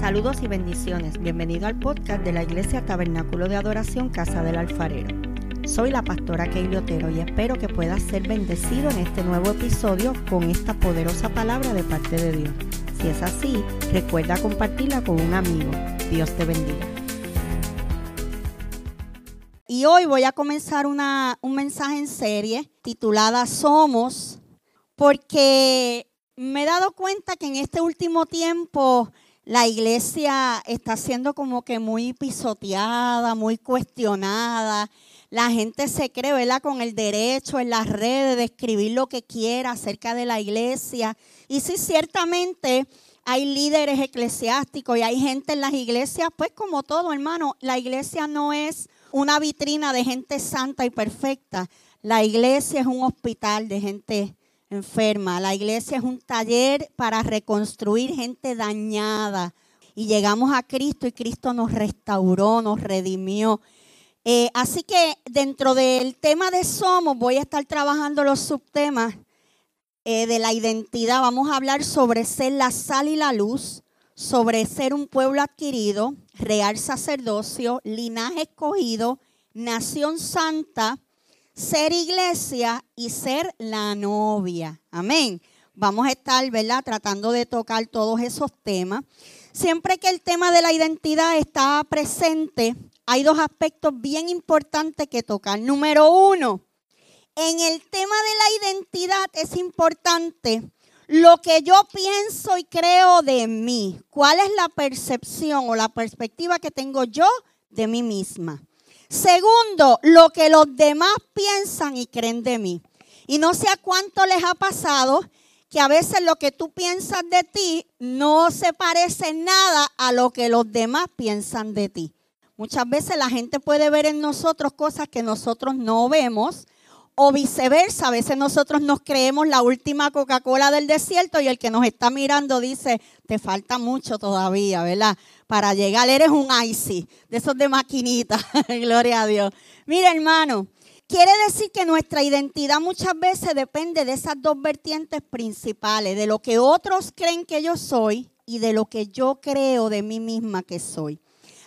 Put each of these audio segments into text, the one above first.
Saludos y bendiciones. Bienvenido al podcast de la Iglesia Tabernáculo de Adoración Casa del Alfarero. Soy la pastora Keili Otero y espero que puedas ser bendecido en este nuevo episodio con esta poderosa palabra de parte de Dios. Si es así, recuerda compartirla con un amigo. Dios te bendiga. Y hoy voy a comenzar una, un mensaje en serie titulada Somos, porque me he dado cuenta que en este último tiempo la iglesia está siendo como que muy pisoteada, muy cuestionada. La gente se cree, ¿verdad?, con el derecho en las redes de escribir lo que quiera acerca de la iglesia. Y sí, ciertamente hay líderes eclesiásticos y hay gente en las iglesias, pues como todo, hermano, la iglesia no es una vitrina de gente santa y perfecta. La iglesia es un hospital de gente enferma. La iglesia es un taller para reconstruir gente dañada. Y llegamos a Cristo y Cristo nos restauró, nos redimió. Eh, así que dentro del tema de somos voy a estar trabajando los subtemas eh, de la identidad. Vamos a hablar sobre ser la sal y la luz, sobre ser un pueblo adquirido, real sacerdocio, linaje escogido, nación santa, ser iglesia y ser la novia. Amén. Vamos a estar, ¿verdad? Tratando de tocar todos esos temas. Siempre que el tema de la identidad está presente, hay dos aspectos bien importantes que tocar. Número uno, en el tema de la identidad es importante lo que yo pienso y creo de mí. ¿Cuál es la percepción o la perspectiva que tengo yo de mí misma? Segundo, lo que los demás piensan y creen de mí. Y no sé a cuánto les ha pasado que a veces lo que tú piensas de ti no se parece nada a lo que los demás piensan de ti. Muchas veces la gente puede ver en nosotros cosas que nosotros no vemos o viceversa, a veces nosotros nos creemos la última Coca-Cola del desierto y el que nos está mirando dice, te falta mucho todavía, ¿verdad? Para llegar, eres un icy, de esos de maquinita, gloria a Dios. Mira hermano, quiere decir que nuestra identidad muchas veces depende de esas dos vertientes principales, de lo que otros creen que yo soy y de lo que yo creo de mí misma que soy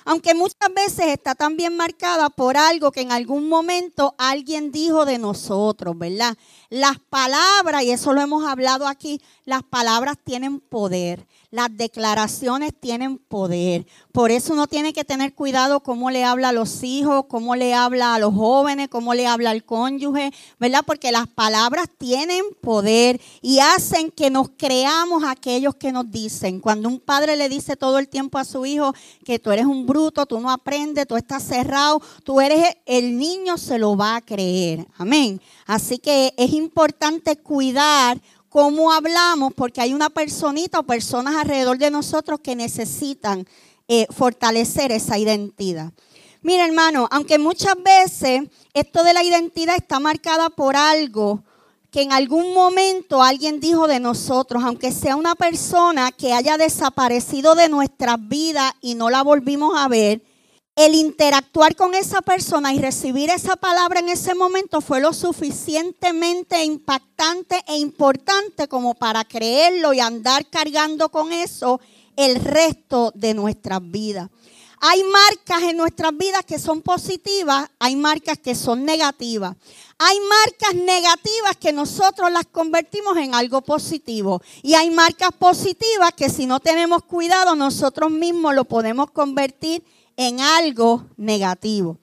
aunque muchas veces está también marcada por algo que en algún momento alguien dijo de nosotros, ¿verdad? Las palabras, y eso lo hemos hablado aquí, las palabras tienen poder. Las declaraciones tienen poder. Por eso uno tiene que tener cuidado cómo le habla a los hijos, cómo le habla a los jóvenes, cómo le habla al cónyuge, ¿verdad? Porque las palabras tienen poder y hacen que nos creamos aquellos que nos dicen. Cuando un padre le dice todo el tiempo a su hijo que tú eres un bruto, tú no aprendes, tú estás cerrado, tú eres el niño se lo va a creer. Amén. Así que es importante cuidar cómo hablamos, porque hay una personita o personas alrededor de nosotros que necesitan eh, fortalecer esa identidad. Mira, hermano, aunque muchas veces esto de la identidad está marcada por algo que en algún momento alguien dijo de nosotros, aunque sea una persona que haya desaparecido de nuestras vidas y no la volvimos a ver, el interactuar con esa persona y recibir esa palabra en ese momento fue lo suficientemente impactante e importante como para creerlo y andar cargando con eso el resto de nuestras vidas. Hay marcas en nuestras vidas que son positivas, hay marcas que son negativas. Hay marcas negativas que nosotros las convertimos en algo positivo. Y hay marcas positivas que si no tenemos cuidado nosotros mismos lo podemos convertir en en algo negativo.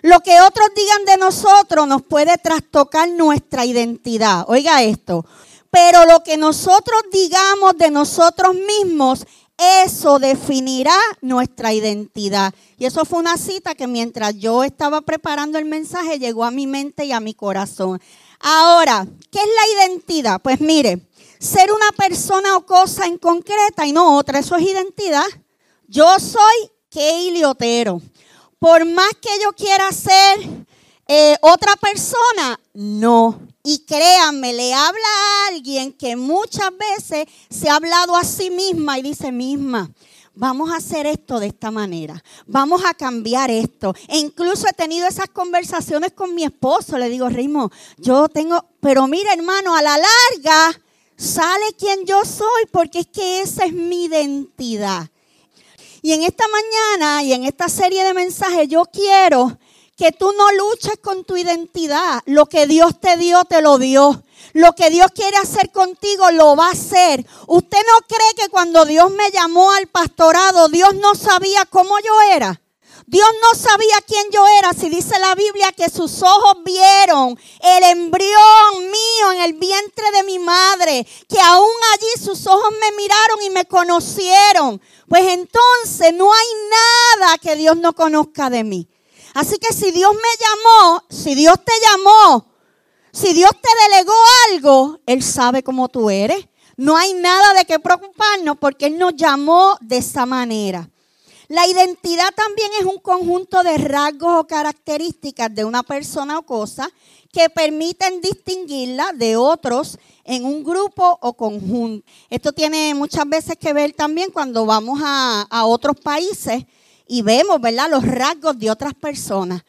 Lo que otros digan de nosotros nos puede trastocar nuestra identidad. Oiga esto. Pero lo que nosotros digamos de nosotros mismos, eso definirá nuestra identidad. Y eso fue una cita que mientras yo estaba preparando el mensaje llegó a mi mente y a mi corazón. Ahora, ¿qué es la identidad? Pues mire, ser una persona o cosa en concreta y no otra, eso es identidad. Yo soy Keili Otero. Por más que yo quiera ser eh, otra persona, no. Y créanme, le habla a alguien que muchas veces se ha hablado a sí misma y dice misma, vamos a hacer esto de esta manera, vamos a cambiar esto. E incluso he tenido esas conversaciones con mi esposo, le digo, Ritmo, yo tengo, pero mira hermano, a la larga sale quien yo soy porque es que esa es mi identidad. Y en esta mañana y en esta serie de mensajes yo quiero que tú no luches con tu identidad. Lo que Dios te dio, te lo dio. Lo que Dios quiere hacer contigo, lo va a hacer. Usted no cree que cuando Dios me llamó al pastorado, Dios no sabía cómo yo era. Dios no sabía quién yo era. Si dice la Biblia que sus ojos vieron el embrión mío en el vientre de mi madre, que aún allí sus ojos me miraron y me conocieron. Pues entonces no hay nada que Dios no conozca de mí. Así que si Dios me llamó, si Dios te llamó, si Dios te delegó algo, Él sabe cómo tú eres. No hay nada de qué preocuparnos porque Él nos llamó de esa manera. La identidad también es un conjunto de rasgos o características de una persona o cosa que permiten distinguirla de otros en un grupo o conjunto. Esto tiene muchas veces que ver también cuando vamos a, otros países y vemos, ¿verdad?, los rasgos de otras personas.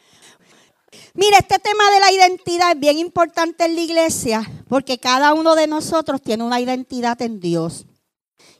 Mira, este tema de la identidad es bien importante en la iglesia porque cada uno de nosotros tiene una identidad en Dios.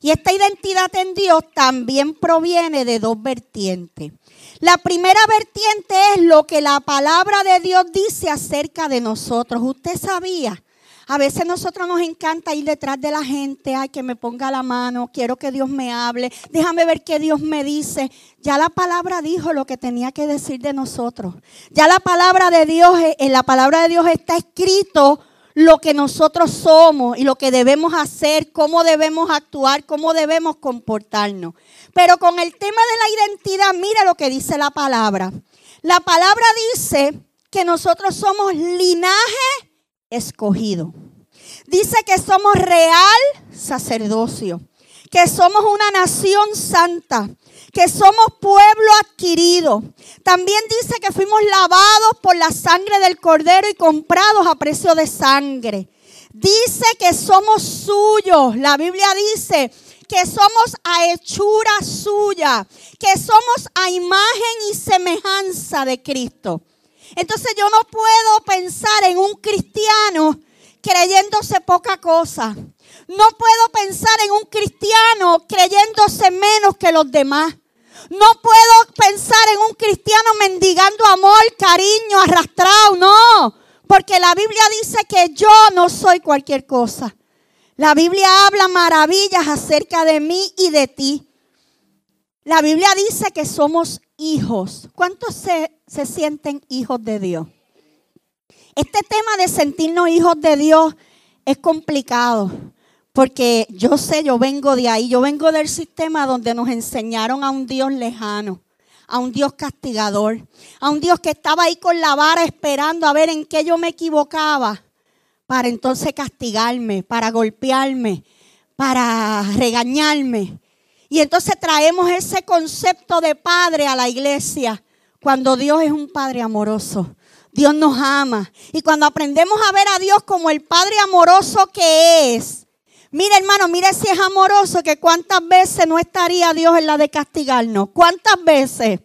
Y esta identidad en Dios también proviene de dos vertientes. La primera vertiente es lo que la palabra de Dios dice acerca de nosotros. Usted sabía a veces nosotros nos encanta ir detrás de la gente, ay, que me ponga la mano, quiero que Dios me hable, déjame ver qué Dios me dice. Ya la palabra dijo lo que tenía que decir de nosotros. Ya la palabra de Dios, eh, en la palabra de Dios está escrito lo que nosotros somos y lo que debemos hacer, cómo debemos actuar, cómo debemos comportarnos. Pero con el tema de la identidad, mira lo que dice la palabra. La palabra dice que nosotros somos linaje escogido. Dice que somos real sacerdocio, que somos una nación santa, que somos pueblo adquirido. También dice que fuimos lavados por la sangre del cordero y comprados a precio de sangre. Dice que somos suyos. La Biblia dice que somos a hechura suya, que somos a imagen y semejanza de Cristo. Entonces yo no puedo pensar en un cristiano creyéndose poca cosa. No puedo pensar en un cristiano creyéndose menos que los demás. No puedo pensar en un cristiano mendigando amor, cariño, arrastrado. No, porque la Biblia dice que yo no soy cualquier cosa. La Biblia habla maravillas acerca de mí y de ti. La Biblia dice que somos hijos. ¿Cuántos se se sienten hijos de Dios. Este tema de sentirnos hijos de Dios es complicado, porque yo sé, yo vengo de ahí, yo vengo del sistema donde nos enseñaron a un Dios lejano, a un Dios castigador, a un Dios que estaba ahí con la vara esperando a ver en qué yo me equivocaba, para entonces castigarme, para golpearme, para regañarme. Y entonces traemos ese concepto de padre a la iglesia cuando Dios es un Padre amoroso. Dios nos ama. Y cuando aprendemos a ver a Dios como el Padre amoroso que es, mira hermano, mira si es amoroso, que cuántas veces no estaría Dios en la de castigarnos. ¿Cuántas veces?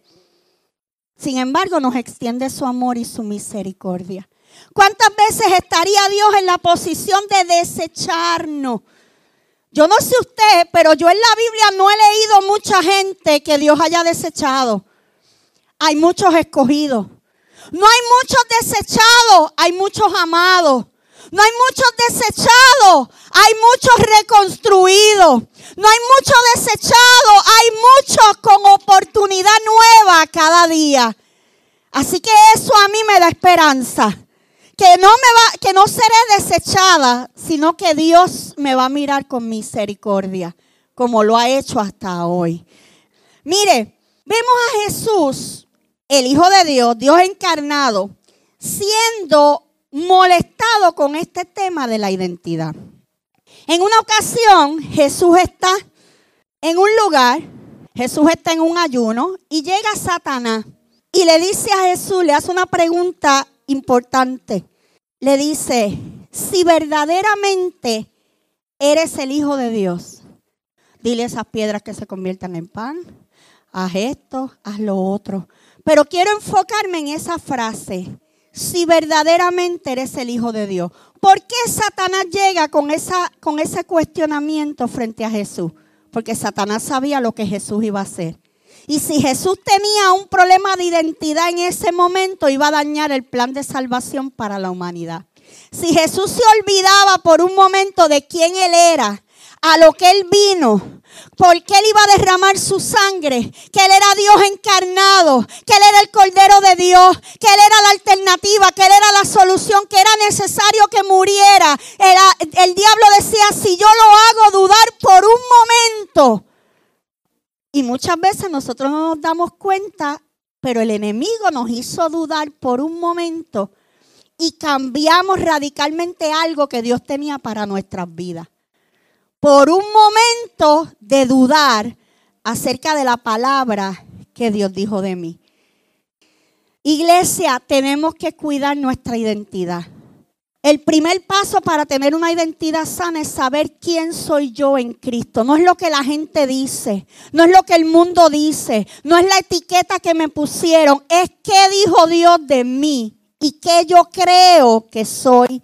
Sin embargo, nos extiende su amor y su misericordia. ¿Cuántas veces estaría Dios en la posición de desecharnos? Yo no sé usted, pero yo en la Biblia no he leído mucha gente que Dios haya desechado hay muchos escogidos. No hay muchos desechados, hay muchos amados. No hay muchos desechados, hay muchos reconstruidos. No hay muchos desechados, hay muchos con oportunidad nueva cada día. Así que eso a mí me da esperanza. Que no, me va, que no seré desechada, sino que Dios me va a mirar con misericordia, como lo ha hecho hasta hoy. Mire, vemos a Jesús el Hijo de Dios, Dios encarnado, siendo molestado con este tema de la identidad. En una ocasión, Jesús está en un lugar, Jesús está en un ayuno y llega Satanás y le dice a Jesús, le hace una pregunta importante. Le dice, si verdaderamente eres el Hijo de Dios, dile esas piedras que se conviertan en pan, haz esto, haz lo otro. Pero quiero enfocarme en esa frase. Si verdaderamente eres el Hijo de Dios. ¿Por qué Satanás llega con, esa, con ese cuestionamiento frente a Jesús? Porque Satanás sabía lo que Jesús iba a hacer. Y si Jesús tenía un problema de identidad en ese momento, iba a dañar el plan de salvación para la humanidad. Si Jesús se olvidaba por un momento de quién Él era, a lo que Él vino, porque Él iba a derramar su sangre, que Él era Dios encarnado, que Él era el Cordero de Dios, que Él era la alternativa, que Él era la solución, que era necesario que muriera. el diablo decía, si yo lo hago dudar por un momento. Y muchas veces nosotros no nos damos cuenta, pero el enemigo nos hizo dudar por un momento y cambiamos radicalmente algo que Dios tenía para nuestras vidas por un momento de dudar acerca de la palabra que Dios dijo de mí. Iglesia, tenemos que cuidar nuestra identidad. El primer paso para tener una identidad sana es saber quién soy yo en Cristo. No es lo que la gente dice, no es lo que el mundo dice, no es la etiqueta que me pusieron, es qué dijo Dios de mí y qué yo creo que soy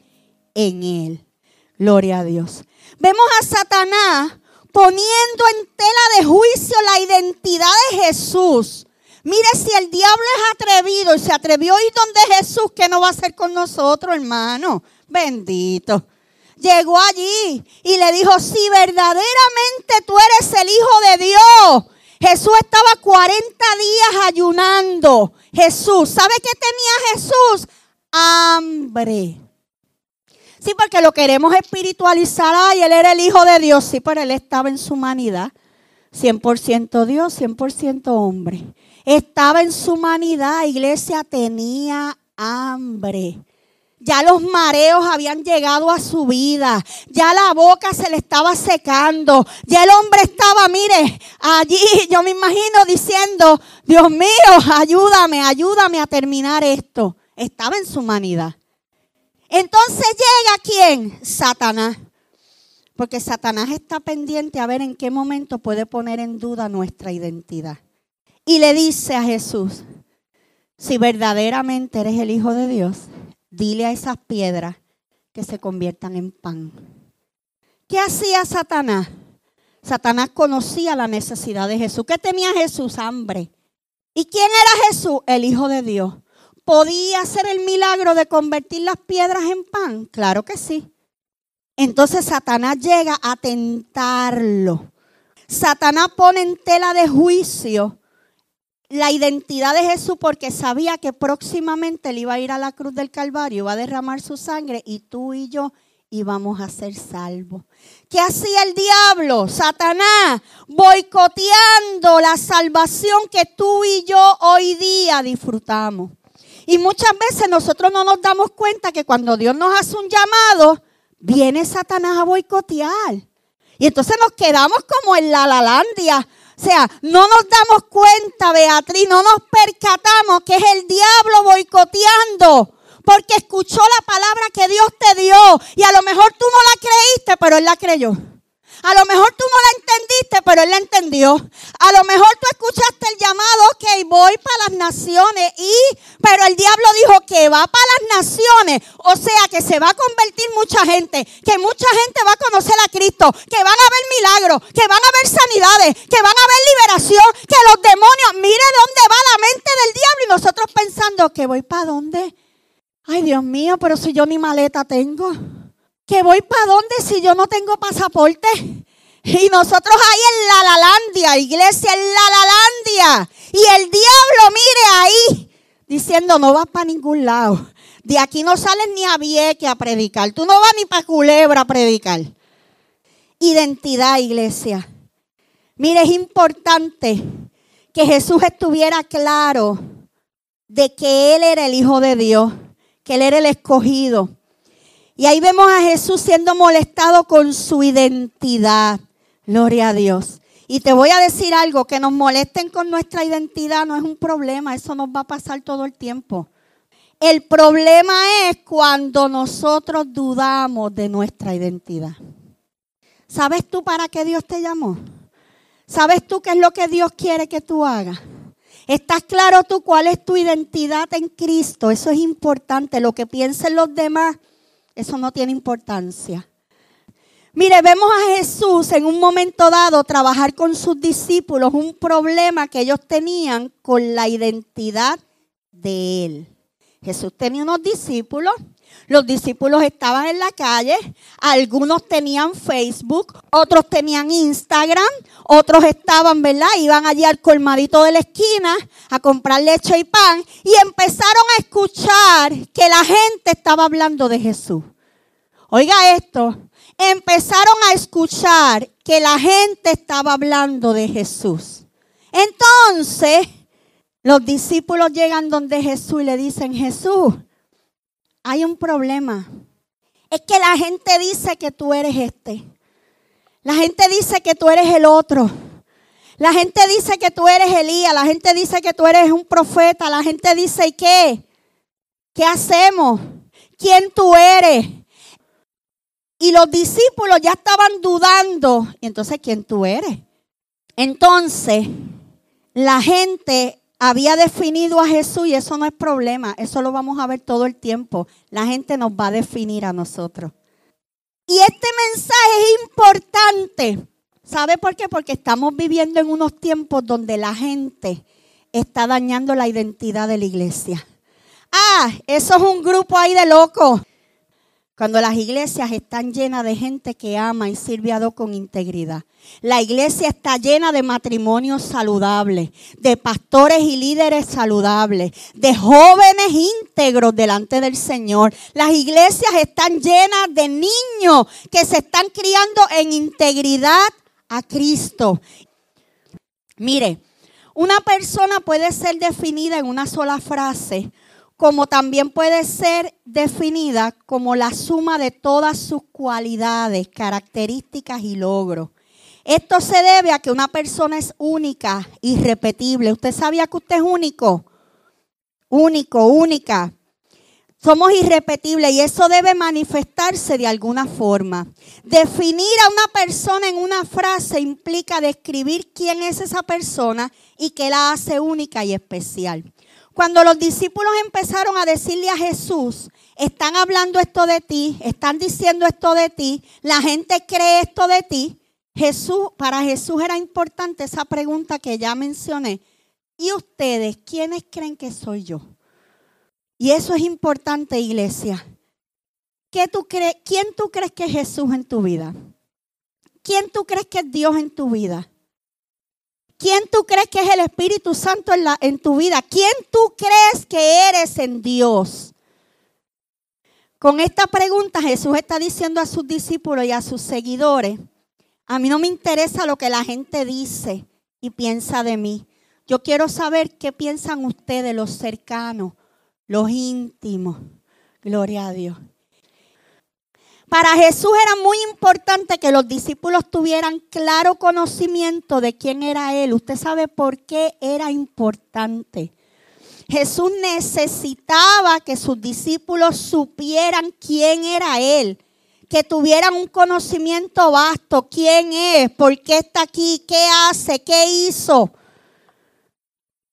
en Él. Gloria a Dios vemos a Satanás poniendo en tela de juicio la identidad de Jesús. Mire, si el diablo es atrevido y se atrevió a ir donde Jesús, ¿qué no va a hacer con nosotros, hermano? Bendito. Llegó allí y le dijo, si verdaderamente tú eres el Hijo de Dios. Jesús estaba 40 días ayunando. Jesús, ¿sabe qué tenía Jesús? Hambre. Sí, porque lo queremos espiritualizar. Ay, él era el Hijo de Dios. Sí, pero él estaba en su humanidad. 100% Dios, 100% hombre. Estaba en su humanidad. Iglesia tenía hambre. Ya los mareos habían llegado a su vida. Ya la boca se le estaba secando. Ya el hombre estaba, mire, allí yo me imagino diciendo, Dios mío, ayúdame, ayúdame a terminar esto. Estaba en su humanidad. Entonces llega quién? Satanás. Porque Satanás está pendiente a ver en qué momento puede poner en duda nuestra identidad. Y le dice a Jesús, si verdaderamente eres el Hijo de Dios, dile a esas piedras que se conviertan en pan. ¿Qué hacía Satanás? Satanás conocía la necesidad de Jesús. ¿Qué tenía Jesús? Hambre. ¿Y quién era Jesús? El Hijo de Dios. ¿Podía hacer el milagro de convertir las piedras en pan? Claro que sí. Entonces Satanás llega a tentarlo. Satanás pone en tela de juicio la identidad de Jesús porque sabía que próximamente él iba a ir a la cruz del Calvario, iba a derramar su sangre y tú y yo íbamos a ser salvos. ¿Qué hacía el diablo? Satanás boicoteando la salvación que tú y yo hoy día disfrutamos. Y muchas veces nosotros no nos damos cuenta que cuando Dios nos hace un llamado, viene Satanás a boicotear. Y entonces nos quedamos como en la lalandia. O sea, no nos damos cuenta, Beatriz, no nos percatamos que es el diablo boicoteando. Porque escuchó la palabra que Dios te dio. Y a lo mejor tú no la creíste, pero Él la creyó. A lo mejor tú no la entendiste, pero él la entendió. A lo mejor tú escuchaste el llamado, ok, voy para las naciones. Y, pero el diablo dijo que va para las naciones. O sea, que se va a convertir mucha gente. Que mucha gente va a conocer a Cristo. Que van a ver milagros. Que van a ver sanidades. Que van a ver liberación. Que los demonios, mire dónde va la mente del diablo. Y nosotros pensando, que voy para dónde. Ay, Dios mío, pero si yo ni maleta tengo que voy para dónde si yo no tengo pasaporte. Y nosotros ahí en la Lalandia, iglesia en la Lalandia. Y el diablo, mire ahí, diciendo, no vas para ningún lado. De aquí no sales ni a Vieque a predicar. Tú no vas ni para Culebra a predicar. Identidad, iglesia. Mire, es importante que Jesús estuviera claro de que Él era el Hijo de Dios, que Él era el escogido y ahí vemos a Jesús siendo molestado con su identidad. Gloria a Dios. Y te voy a decir algo, que nos molesten con nuestra identidad no es un problema, eso nos va a pasar todo el tiempo. El problema es cuando nosotros dudamos de nuestra identidad. ¿Sabes tú para qué Dios te llamó? ¿Sabes tú qué es lo que Dios quiere que tú hagas? ¿Estás claro tú cuál es tu identidad en Cristo? Eso es importante. Lo que piensen los demás eso no tiene importancia. Mire, vemos a Jesús en un momento dado trabajar con sus discípulos un problema que ellos tenían con la identidad de Él. Jesús tenía unos discípulos los discípulos estaban en la calle, algunos tenían Facebook, otros tenían Instagram, otros estaban, ¿verdad? Iban allí al colmadito de la esquina a comprar leche y pan y empezaron a escuchar que la gente estaba hablando de Jesús. Oiga esto, empezaron a escuchar que la gente estaba hablando de Jesús. Entonces, los discípulos llegan donde Jesús y le dicen, Jesús, hay un problema. Es que la gente dice que tú eres este. La gente dice que tú eres el otro. La gente dice que tú eres Elías. La gente dice que tú eres un profeta. La gente dice, ¿y qué? ¿Qué hacemos? ¿Quién tú eres? Y los discípulos ya estaban dudando. Y entonces, ¿quién tú eres? Entonces, la gente había definido a Jesús y eso no es problema, eso lo vamos a ver todo el tiempo. La gente nos va a definir a nosotros. Y este mensaje es importante. ¿Sabe por qué? Porque estamos viviendo en unos tiempos donde la gente está dañando la identidad de la iglesia. Ah, eso es un grupo ahí de locos. Cuando las iglesias están llenas de gente que ama y sirve a Dios con integridad. La iglesia está llena de matrimonios saludables, de pastores y líderes saludables, de jóvenes íntegros delante del Señor. Las iglesias están llenas de niños que se están criando en integridad a Cristo. Mire, una persona puede ser definida en una sola frase como también puede ser definida como la suma de todas sus cualidades, características y logros. Esto se debe a que una persona es única, irrepetible. ¿Usted sabía que usted es único? Único, única. Somos irrepetibles y eso debe manifestarse de alguna forma. Definir a una persona en una frase implica describir quién es esa persona y qué la hace única y especial. Cuando los discípulos empezaron a decirle a Jesús, están hablando esto de ti, están diciendo esto de ti, la gente cree esto de ti, Jesús, para Jesús era importante esa pregunta que ya mencioné. ¿Y ustedes quiénes creen que soy yo? Y eso es importante, iglesia. ¿Qué tú ¿Quién tú crees que es Jesús en tu vida? ¿Quién tú crees que es Dios en tu vida? ¿Quién tú crees que es el Espíritu Santo en, la, en tu vida? ¿Quién tú crees que eres en Dios? Con esta pregunta Jesús está diciendo a sus discípulos y a sus seguidores, a mí no me interesa lo que la gente dice y piensa de mí. Yo quiero saber qué piensan ustedes, los cercanos, los íntimos. Gloria a Dios. Para Jesús era muy importante que los discípulos tuvieran claro conocimiento de quién era Él. Usted sabe por qué era importante. Jesús necesitaba que sus discípulos supieran quién era Él, que tuvieran un conocimiento vasto, quién es, por qué está aquí, qué hace, qué hizo.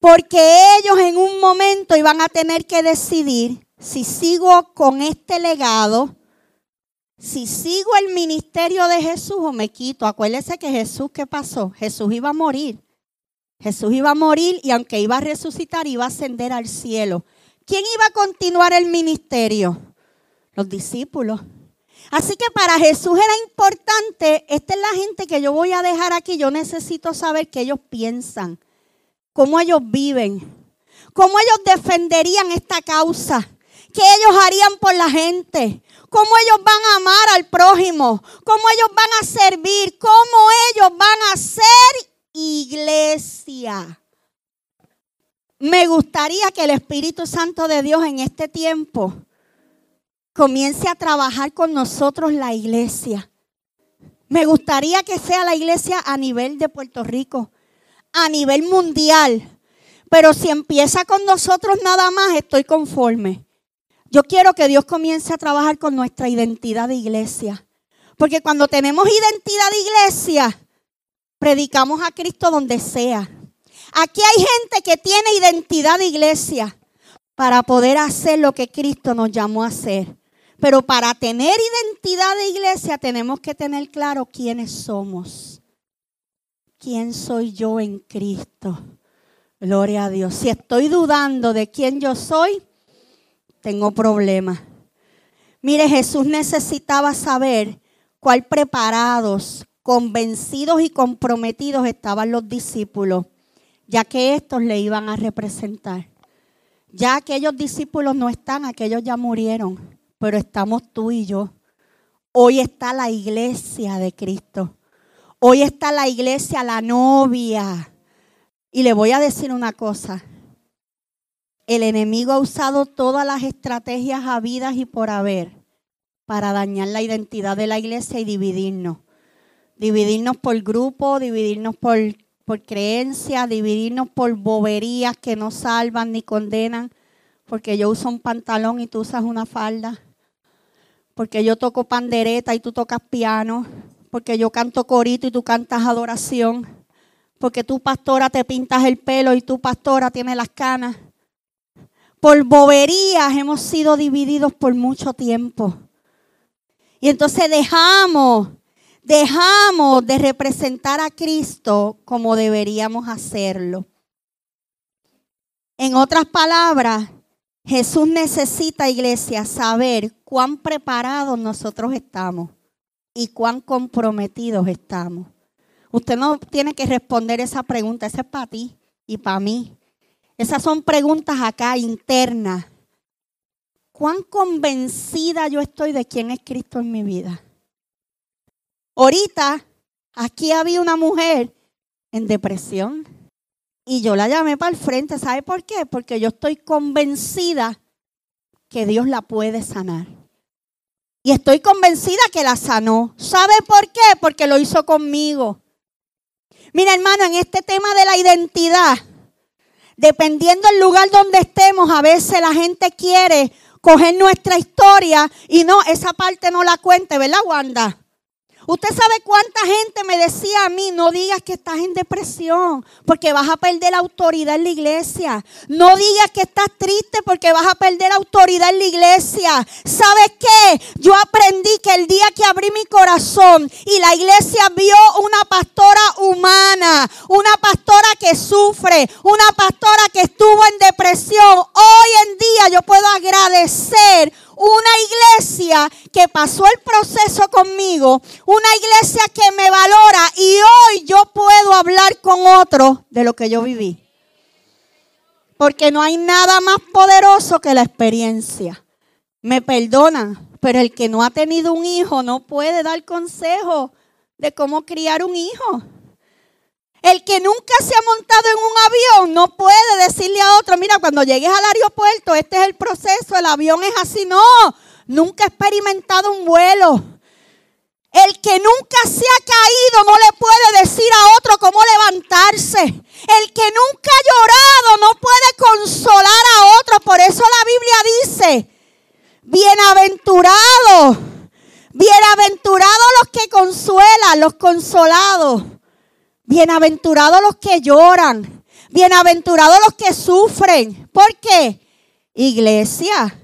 Porque ellos en un momento iban a tener que decidir si sigo con este legado si sigo el ministerio de Jesús o me quito, acuérdese que Jesús, ¿qué pasó? Jesús iba a morir. Jesús iba a morir y aunque iba a resucitar, iba a ascender al cielo. ¿Quién iba a continuar el ministerio? Los discípulos. Así que para Jesús era importante, esta es la gente que yo voy a dejar aquí, yo necesito saber qué ellos piensan, cómo ellos viven, cómo ellos defenderían esta causa, qué ellos harían por la gente, cómo ellos van a amar al prójimo, cómo ellos van a servir, cómo ellos van a ser iglesia. Me gustaría que el Espíritu Santo de Dios en este tiempo comience a trabajar con nosotros la iglesia. Me gustaría que sea la iglesia a nivel de Puerto Rico, a nivel mundial. Pero si empieza con nosotros nada más, estoy conforme. Yo quiero que Dios comience a trabajar con nuestra identidad de iglesia. Porque cuando tenemos identidad de iglesia, predicamos a Cristo donde sea. Aquí hay gente que tiene identidad de iglesia para poder hacer lo que Cristo nos llamó a hacer. Pero para tener identidad de iglesia tenemos que tener claro quiénes somos. ¿Quién soy yo en Cristo? Gloria a Dios. Si estoy dudando de quién yo soy, tengo problemas. Mire, Jesús necesitaba saber cuál preparados, convencidos y comprometidos estaban los discípulos, ya que estos le iban a representar. Ya aquellos discípulos no están, aquellos ya murieron pero estamos tú y yo. Hoy está la iglesia de Cristo. Hoy está la iglesia, la novia. Y le voy a decir una cosa. El enemigo ha usado todas las estrategias habidas y por haber para dañar la identidad de la iglesia y dividirnos. Dividirnos por grupo, dividirnos por, por creencias, dividirnos por boberías que no salvan ni condenan. Porque yo uso un pantalón y tú usas una falda porque yo toco pandereta y tú tocas piano, porque yo canto corito y tú cantas adoración, porque tú pastora te pintas el pelo y tú pastora tiene las canas. Por boberías hemos sido divididos por mucho tiempo. Y entonces dejamos, dejamos de representar a Cristo como deberíamos hacerlo. En otras palabras, Jesús necesita, iglesia, saber cuán preparados nosotros estamos y cuán comprometidos estamos. Usted no tiene que responder esa pregunta, esa es para ti y para mí. Esas son preguntas acá internas. ¿Cuán convencida yo estoy de quién es Cristo en mi vida? Ahorita, aquí había una mujer en depresión y yo la llamé para el frente. ¿Sabe por qué? Porque yo estoy convencida que Dios la puede sanar. Y estoy convencida que la sanó. ¿Sabe por qué? Porque lo hizo conmigo. Mira, hermano, en este tema de la identidad, dependiendo del lugar donde estemos, a veces la gente quiere coger nuestra historia y no, esa parte no la cuente, ¿verdad, Wanda? Usted sabe cuánta gente me decía a mí, no digas que estás en depresión porque vas a perder autoridad en la iglesia. No digas que estás triste porque vas a perder autoridad en la iglesia. ¿Sabes qué? Yo aprendí que el día que abrí mi corazón y la iglesia vio una pastora humana, una pastora que sufre, una pastora que estuvo en depresión, hoy en día yo puedo agradecer una iglesia que pasó el proceso conmigo, una iglesia que me valora y hoy yo puedo hablar con otro de lo que yo viví. Porque no hay nada más poderoso que la experiencia. Me perdonan, pero el que no ha tenido un hijo no puede dar consejo de cómo criar un hijo. El que nunca se ha montado en un avión no puede decirle a otro, mira, cuando llegues al aeropuerto, este es el proceso, el avión es así. No, nunca ha experimentado un vuelo. El que nunca se ha caído no le puede decir a otro cómo levantarse. El que nunca ha llorado no puede consolar a otro. Por eso la Biblia dice, bienaventurados, bienaventurados los que consuelan, los consolados. Bienaventurados los que lloran. Bienaventurados los que sufren. ¿Por qué? Iglesia,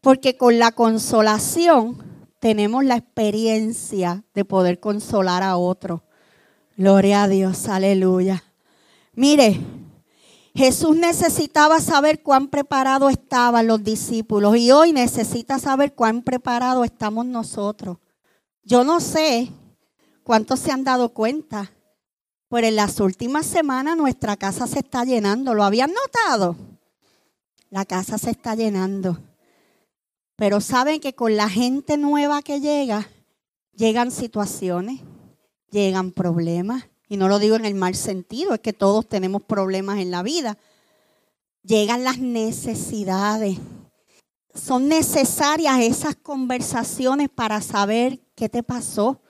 porque con la consolación tenemos la experiencia de poder consolar a otro. Gloria a Dios, aleluya. Mire, Jesús necesitaba saber cuán preparados estaban los discípulos y hoy necesita saber cuán preparados estamos nosotros. Yo no sé cuántos se han dado cuenta pero en las últimas semanas nuestra casa se está llenando. ¿Lo habían notado? La casa se está llenando. Pero saben que con la gente nueva que llega, llegan situaciones, llegan problemas. Y no lo digo en el mal sentido, es que todos tenemos problemas en la vida. Llegan las necesidades. Son necesarias esas conversaciones para saber qué te pasó,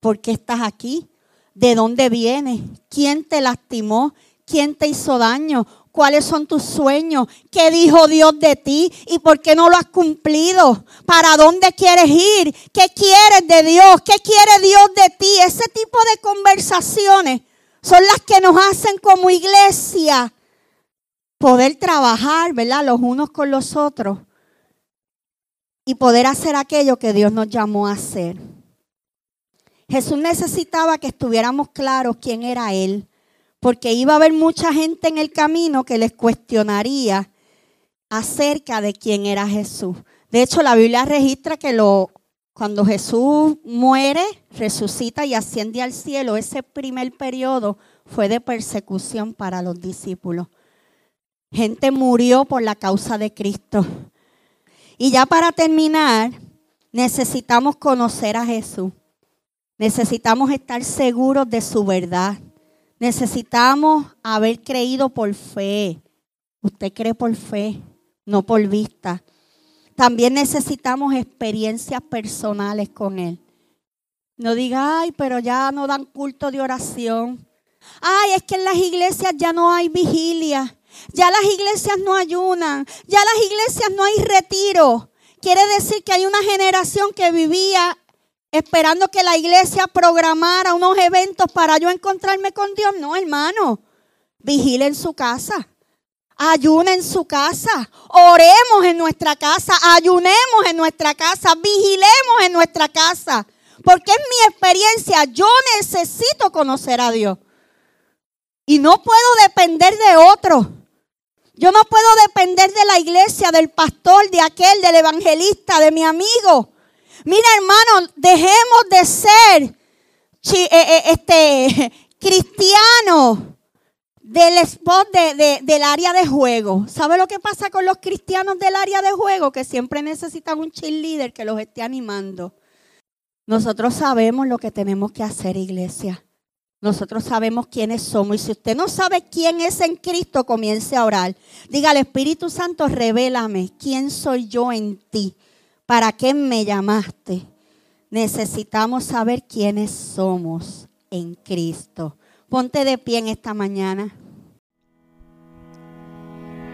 por qué estás aquí, de dónde vienes, quién te lastimó, quién te hizo daño, cuáles son tus sueños, qué dijo Dios de ti y por qué no lo has cumplido, para dónde quieres ir, qué quieres de Dios, qué quiere Dios de ti. Ese tipo de conversaciones son las que nos hacen como iglesia poder trabajar, ¿verdad? Los unos con los otros y poder hacer aquello que Dios nos llamó a hacer. Jesús necesitaba que estuviéramos claros quién era Él, porque iba a haber mucha gente en el camino que les cuestionaría acerca de quién era Jesús. De hecho, la Biblia registra que cuando Jesús muere, resucita y asciende al cielo, ese primer periodo fue de persecución para los discípulos. Gente murió por la causa de Cristo. Y ya para terminar, necesitamos conocer a Jesús. Necesitamos estar seguros de su verdad. Necesitamos haber creído por fe. Usted cree por fe, no por vista. También necesitamos experiencias personales con Él. No diga, ay, pero ya no dan culto de oración. Ay, es que en las iglesias ya no hay vigilia. Ya las iglesias no ayunan. Ya las iglesias no hay retiro. Quiere decir que hay una generación que vivía esperando que la iglesia programara unos eventos para yo encontrarme con Dios. No, hermano. Vigile en su casa. Ayune en su casa. Oremos en nuestra casa. Ayunemos en nuestra casa. Vigilemos en nuestra casa. Porque es mi experiencia. Yo necesito conocer a Dios. Y no puedo depender de otro. Yo no puedo depender de la iglesia, del pastor, de aquel, del evangelista, de mi amigo. Mira, hermano, dejemos de ser eh, eh, este, cristianos del spot del área de juego. ¿Sabe lo que pasa con los cristianos del área de juego? Que siempre necesitan un cheerleader que los esté animando. Nosotros sabemos lo que tenemos que hacer, iglesia. Nosotros sabemos quiénes somos. Y si usted no sabe quién es en Cristo, comience a orar. Diga al Espíritu Santo, revélame quién soy yo en ti. ¿Para qué me llamaste? Necesitamos saber quiénes somos en Cristo. Ponte de pie en esta mañana.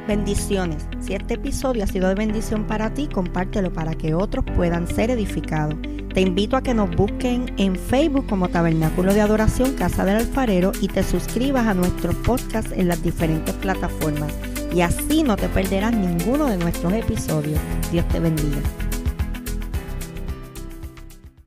Bendiciones. Si este episodio ha sido de bendición para ti, compártelo para que otros puedan ser edificados. Te invito a que nos busquen en Facebook como Tabernáculo de Adoración Casa del Alfarero y te suscribas a nuestros podcasts en las diferentes plataformas. Y así no te perderás ninguno de nuestros episodios. Dios te bendiga.